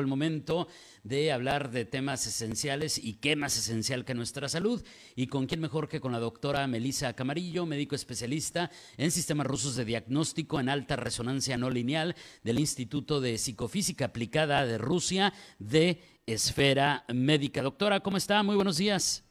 el momento de hablar de temas esenciales y qué más esencial que nuestra salud y con quién mejor que con la doctora Melissa Camarillo, médico especialista en sistemas rusos de diagnóstico en alta resonancia no lineal del Instituto de Psicofísica Aplicada de Rusia de Esfera Médica. Doctora, ¿cómo está? Muy buenos días.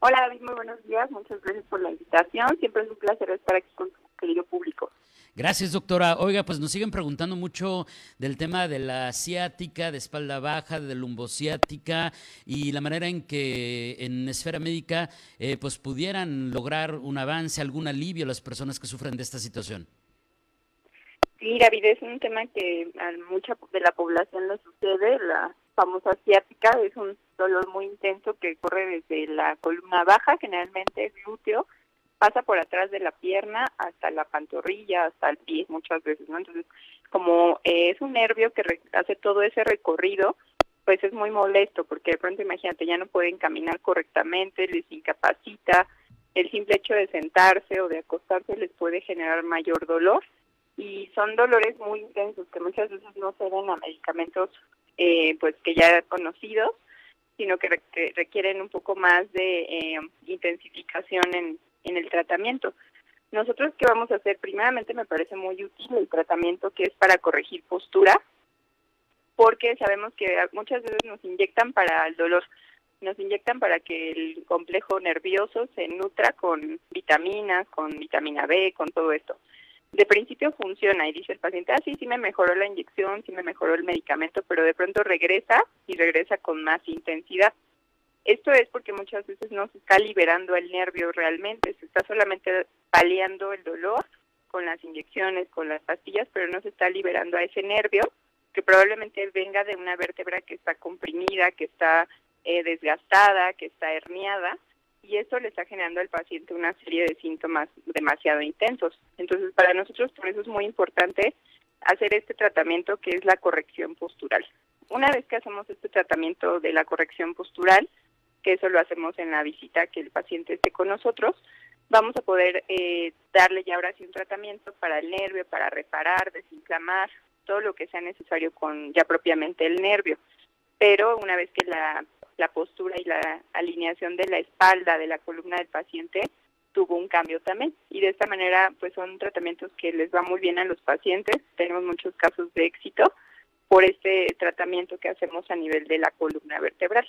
Hola David, muy buenos días. Muchas gracias por la invitación. Siempre es un placer estar aquí con tu querido público. Gracias, doctora. Oiga, pues nos siguen preguntando mucho del tema de la ciática, de espalda baja, de lumbociática y la manera en que en esfera médica eh, pues pudieran lograr un avance, algún alivio a las personas que sufren de esta situación. Sí, David, es un tema que a mucha de la población le sucede. La famosa ciática es un dolor muy intenso que corre desde la columna baja, generalmente glúteo, pasa por atrás de la pierna hasta la pantorrilla, hasta el pie muchas veces, ¿no? Entonces, como eh, es un nervio que hace todo ese recorrido, pues es muy molesto porque de pronto imagínate, ya no pueden caminar correctamente, les incapacita, el simple hecho de sentarse o de acostarse les puede generar mayor dolor y son dolores muy intensos que muchas veces no se ven a medicamentos eh, pues que ya conocidos, sino que, requieren un poco más de eh, intensificación en, en el tratamiento. Nosotros, ¿qué vamos a hacer? Primeramente, me parece muy útil el tratamiento que es para corregir postura, porque sabemos que muchas veces nos inyectan para el dolor, nos inyectan para que el complejo nervioso se nutra con vitaminas, con vitamina B, con todo esto. De principio funciona y dice el paciente, ah, sí, sí me mejoró la inyección, sí me mejoró el medicamento, pero de pronto regresa y regresa con más intensidad. Esto es porque muchas veces no se está liberando el nervio realmente, se está solamente paliando el dolor con las inyecciones, con las pastillas, pero no se está liberando a ese nervio que probablemente venga de una vértebra que está comprimida, que está eh, desgastada, que está herniada, y eso le está generando al paciente una serie de síntomas demasiado intensos. Entonces, para nosotros por eso es muy importante hacer este tratamiento que es la corrección postural. Una vez que hacemos este tratamiento de la corrección postural, que eso lo hacemos en la visita que el paciente esté con nosotros, vamos a poder eh, darle ya ahora sí un tratamiento para el nervio, para reparar, desinflamar, todo lo que sea necesario con ya propiamente el nervio. Pero una vez que la, la postura y la alineación de la espalda de la columna del paciente tuvo un cambio también. Y de esta manera, pues son tratamientos que les va muy bien a los pacientes. Tenemos muchos casos de éxito por este tratamiento que hacemos a nivel de la columna vertebral.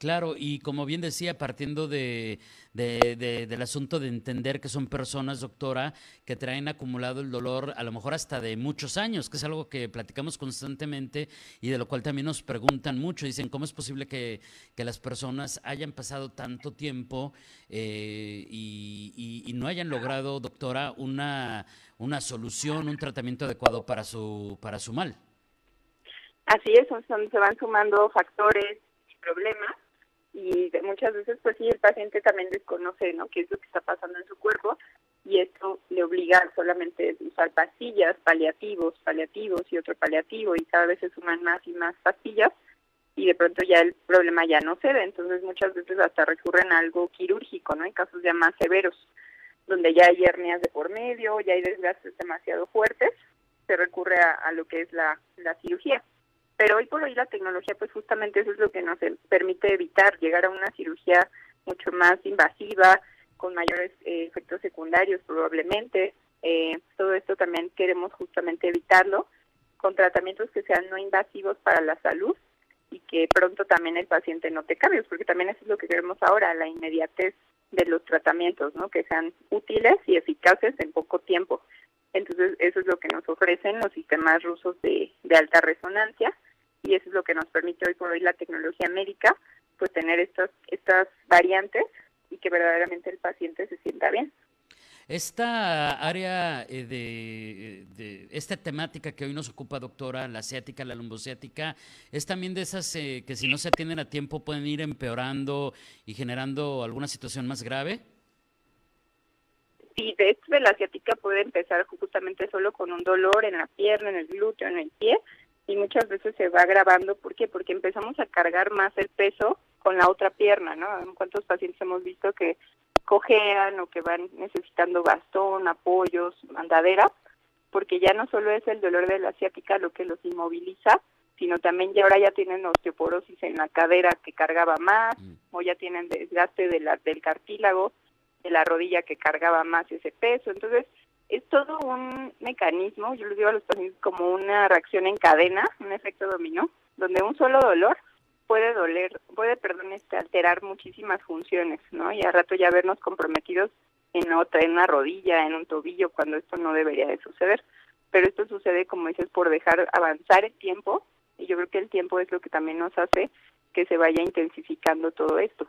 Claro, y como bien decía, partiendo de, del asunto de entender que son personas, doctora, que traen acumulado el dolor a lo mejor hasta de muchos años, que es algo que platicamos constantemente y de lo cual también nos preguntan mucho. Dicen, ¿cómo es posible que, las personas hayan pasado tanto tiempo eh, y, y, no hayan logrado, doctora, una, una solución, un tratamiento adecuado para su, para su mal? Así es, son, se van sumando factores y problemas y muchas veces pues sí el paciente también desconoce no qué es lo que está pasando en su cuerpo y esto le obliga a solamente usar pastillas paliativos paliativos y otro paliativo y cada vez se suman más y más pastillas y de pronto ya el problema ya no se ve entonces muchas veces hasta recurren a algo quirúrgico no en casos ya más severos donde ya hay hernias de por medio ya hay desgastes demasiado fuertes se recurre a, a lo que es la, la cirugía pero hoy por hoy la tecnología, pues justamente eso es lo que nos permite evitar llegar a una cirugía mucho más invasiva, con mayores eh, efectos secundarios probablemente. Eh, todo esto también queremos justamente evitarlo con tratamientos que sean no invasivos para la salud y que pronto también el paciente note cambios, porque también eso es lo que queremos ahora, la inmediatez de los tratamientos, ¿no? Que sean útiles y eficaces en poco tiempo. Entonces, eso es lo que nos ofrecen los sistemas rusos de, de alta resonancia y eso es lo que nos permite hoy por hoy la tecnología médica, pues tener estas, estas variantes y que verdaderamente el paciente se sienta bien. Esta área eh, de, de, esta temática que hoy nos ocupa, doctora, la asiática, la lumbociática, es también de esas eh, que si no se atienden a tiempo pueden ir empeorando y generando alguna situación más grave. Sí, de hecho, la asiática puede empezar justamente solo con un dolor en la pierna, en el glúteo, en el pie, y muchas veces se va agravando. ¿Por qué? Porque empezamos a cargar más el peso con la otra pierna, ¿no? ¿Cuántos pacientes hemos visto que cojean o que van necesitando bastón, apoyos, andadera? Porque ya no solo es el dolor de la ciática lo que los inmoviliza, sino también ya ahora ya tienen osteoporosis en la cadera que cargaba más, mm. o ya tienen desgaste de la, del cartílago, de la rodilla que cargaba más ese peso. Entonces, es todo un mecanismo, yo les digo a los pacientes como una reacción en cadena, un efecto dominó, donde un solo dolor puede doler, puede, perdón, este, alterar muchísimas funciones, ¿no? Y a rato ya vernos comprometidos en otra, en una rodilla, en un tobillo, cuando esto no debería de suceder. Pero esto sucede, como dices, por dejar avanzar el tiempo y yo creo que el tiempo es lo que también nos hace que se vaya intensificando todo esto.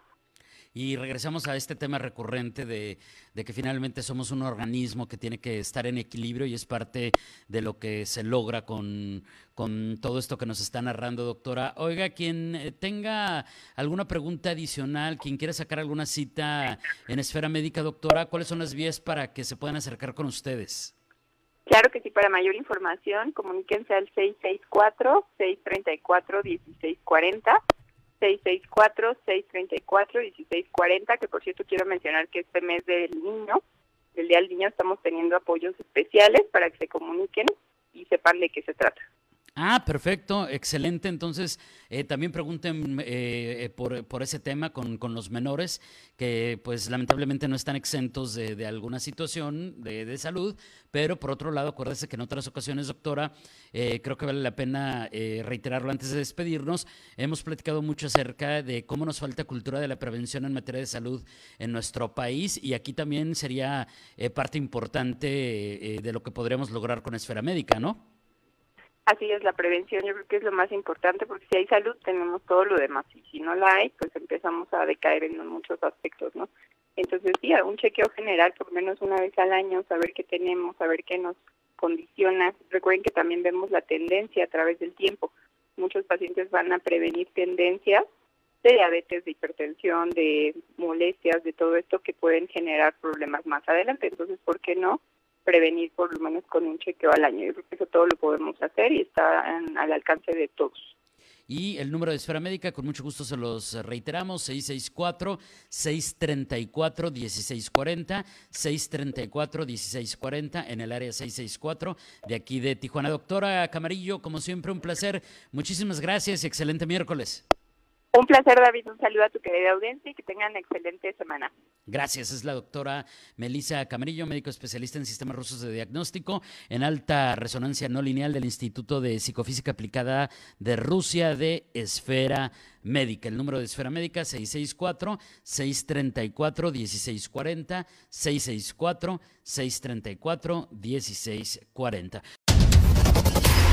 Y regresamos a este tema recurrente de, que finalmente somos un organismo que tiene que estar en equilibrio y es parte de lo que se logra con, con todo esto que nos está narrando, doctora. Oiga, quien eh, tenga alguna pregunta adicional, quien quiera sacar alguna cita en esfera médica, doctora, ¿cuáles son las vías para que se puedan acercar con ustedes? Claro que sí, para mayor información, comuníquense al 664-634-1640, 664-634-1640, que por cierto quiero mencionar que este mes del niño, del Día del Niño, estamos teniendo apoyos especiales para que se comuniquen y sepan de qué se trata. Ah, perfecto, excelente. Entonces, eh, también pregunten eh, eh, por, por, ese tema con, con, los menores, que pues lamentablemente no están exentos de, de alguna situación de, de, salud, pero por otro lado, acuérdese que en otras ocasiones, doctora, creo que vale la pena reiterarlo antes de despedirnos, hemos platicado mucho acerca de cómo nos falta cultura de la prevención en materia de salud en nuestro país y aquí también sería parte importante de lo que podríamos lograr con Esfera Médica, ¿no? Así es, la prevención yo creo que es lo más importante porque si hay salud tenemos todo lo demás y si no la hay, pues empezamos a decaer en muchos aspectos, ¿no? Entonces sí, un chequeo general por menos una vez al año, saber qué tenemos, saber qué nos condiciona. Recuerden que también vemos la tendencia a través del tiempo. Muchos pacientes van a prevenir tendencias de diabetes, de hipertensión, de molestias, de todo esto que pueden generar problemas más adelante. Entonces, ¿por qué no? Prevenir por lo menos con un chequeo al año. Yo creo que eso todo lo podemos hacer y está al alcance de todos. Y el número de esfera médica, con mucho gusto se los reiteramos, 664-634-1640, 634-1640 en el área 664 de aquí de Tijuana. Doctora Camarillo, como siempre, un placer. Muchísimas gracias y excelente miércoles. Un placer, David. Un saludo a tu querida audiencia y que tengan excelente semana. Gracias. Es la doctora Melissa Camarillo, médico especialista en sistemas rusos de diagnóstico en alta resonancia no lineal del Instituto de Psicofísica Aplicada de Rusia de Esfera Médica. El número de Esfera Médica 664-634-1640, 664-634-1640.